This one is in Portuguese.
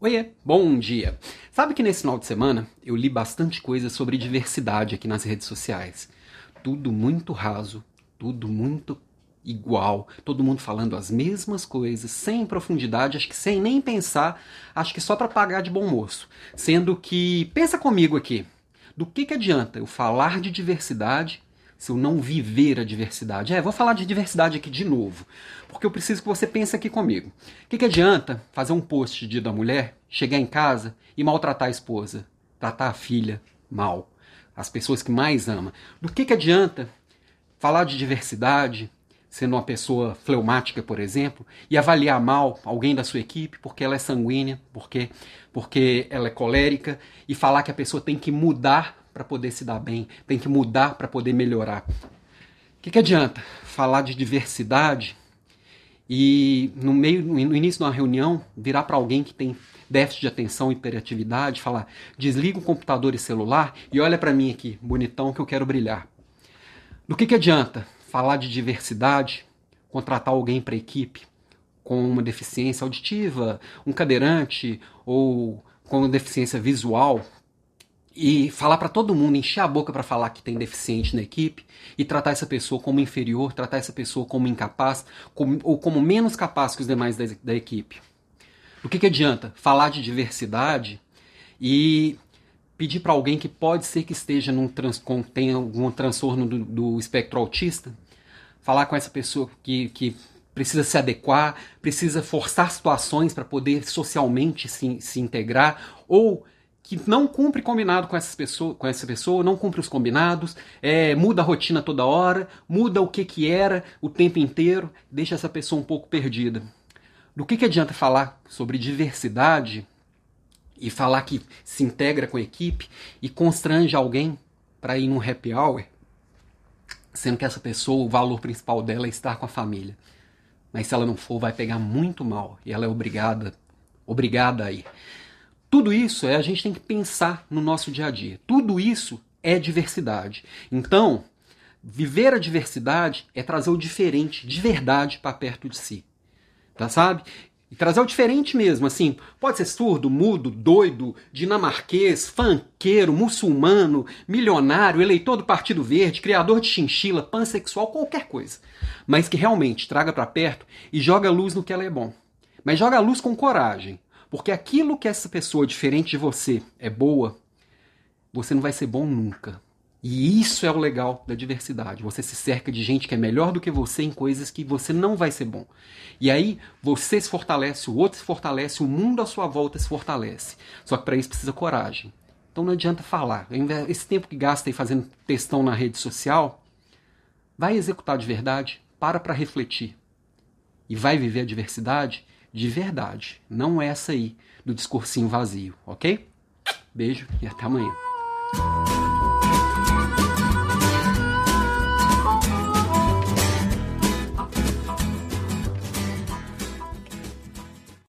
Oiê, bom dia! Sabe que nesse final de semana eu li bastante coisa sobre diversidade aqui nas redes sociais. Tudo muito raso, tudo muito igual, todo mundo falando as mesmas coisas, sem profundidade, acho que sem nem pensar, acho que só para pagar de bom moço. Sendo que, pensa comigo aqui, do que, que adianta eu falar de diversidade se eu não viver a diversidade. É, vou falar de diversidade aqui de novo, porque eu preciso que você pense aqui comigo. O que, que adianta fazer um post de dia da mulher, chegar em casa e maltratar a esposa, tratar a filha mal, as pessoas que mais ama? Do que, que adianta falar de diversidade, sendo uma pessoa fleumática, por exemplo, e avaliar mal alguém da sua equipe porque ela é sanguínea, porque, porque ela é colérica, e falar que a pessoa tem que mudar para poder se dar bem, tem que mudar para poder melhorar. O que, que adianta falar de diversidade e no meio, no início de uma reunião, virar para alguém que tem déficit de atenção e hiperatividade, falar: desliga o computador e celular e olha para mim aqui, bonitão, que eu quero brilhar. Do que, que adianta falar de diversidade, contratar alguém para a equipe com uma deficiência auditiva, um cadeirante ou com deficiência visual, e falar para todo mundo, encher a boca para falar que tem deficiente na equipe e tratar essa pessoa como inferior, tratar essa pessoa como incapaz como, ou como menos capaz que os demais da, da equipe. O que, que adianta falar de diversidade e pedir para alguém que pode ser que esteja num trans, com, tenha algum transtorno do, do espectro autista, falar com essa pessoa que, que precisa se adequar, precisa forçar situações para poder socialmente se, se integrar, ou que não cumpre combinado com, essas pessoa, com essa pessoa, não cumpre os combinados, é, muda a rotina toda hora, muda o que, que era o tempo inteiro, deixa essa pessoa um pouco perdida. Do que, que adianta falar sobre diversidade e falar que se integra com a equipe e constrange alguém para ir num happy hour, sendo que essa pessoa, o valor principal dela é estar com a família. Mas se ela não for, vai pegar muito mal e ela é obrigada, obrigada a ir. Tudo isso é a gente tem que pensar no nosso dia a dia. Tudo isso é diversidade. Então, viver a diversidade é trazer o diferente de verdade para perto de si. Tá sabe? E trazer o diferente mesmo, assim, pode ser surdo, mudo, doido, dinamarquês, fanqueiro, muçulmano, milionário, eleitor do Partido Verde, criador de chinchila, pansexual, qualquer coisa. Mas que realmente traga para perto e joga luz no que ela é bom. Mas joga luz com coragem. Porque aquilo que essa pessoa diferente de você é boa, você não vai ser bom nunca. E isso é o legal da diversidade. Você se cerca de gente que é melhor do que você em coisas que você não vai ser bom. E aí você se fortalece, o outro se fortalece, o mundo à sua volta se fortalece. Só que para isso precisa coragem. Então não adianta falar. Esse tempo que gasta aí fazendo textão na rede social, vai executar de verdade, para para refletir. E vai viver a diversidade de verdade, não essa aí do discursinho vazio, ok? Beijo e até amanhã.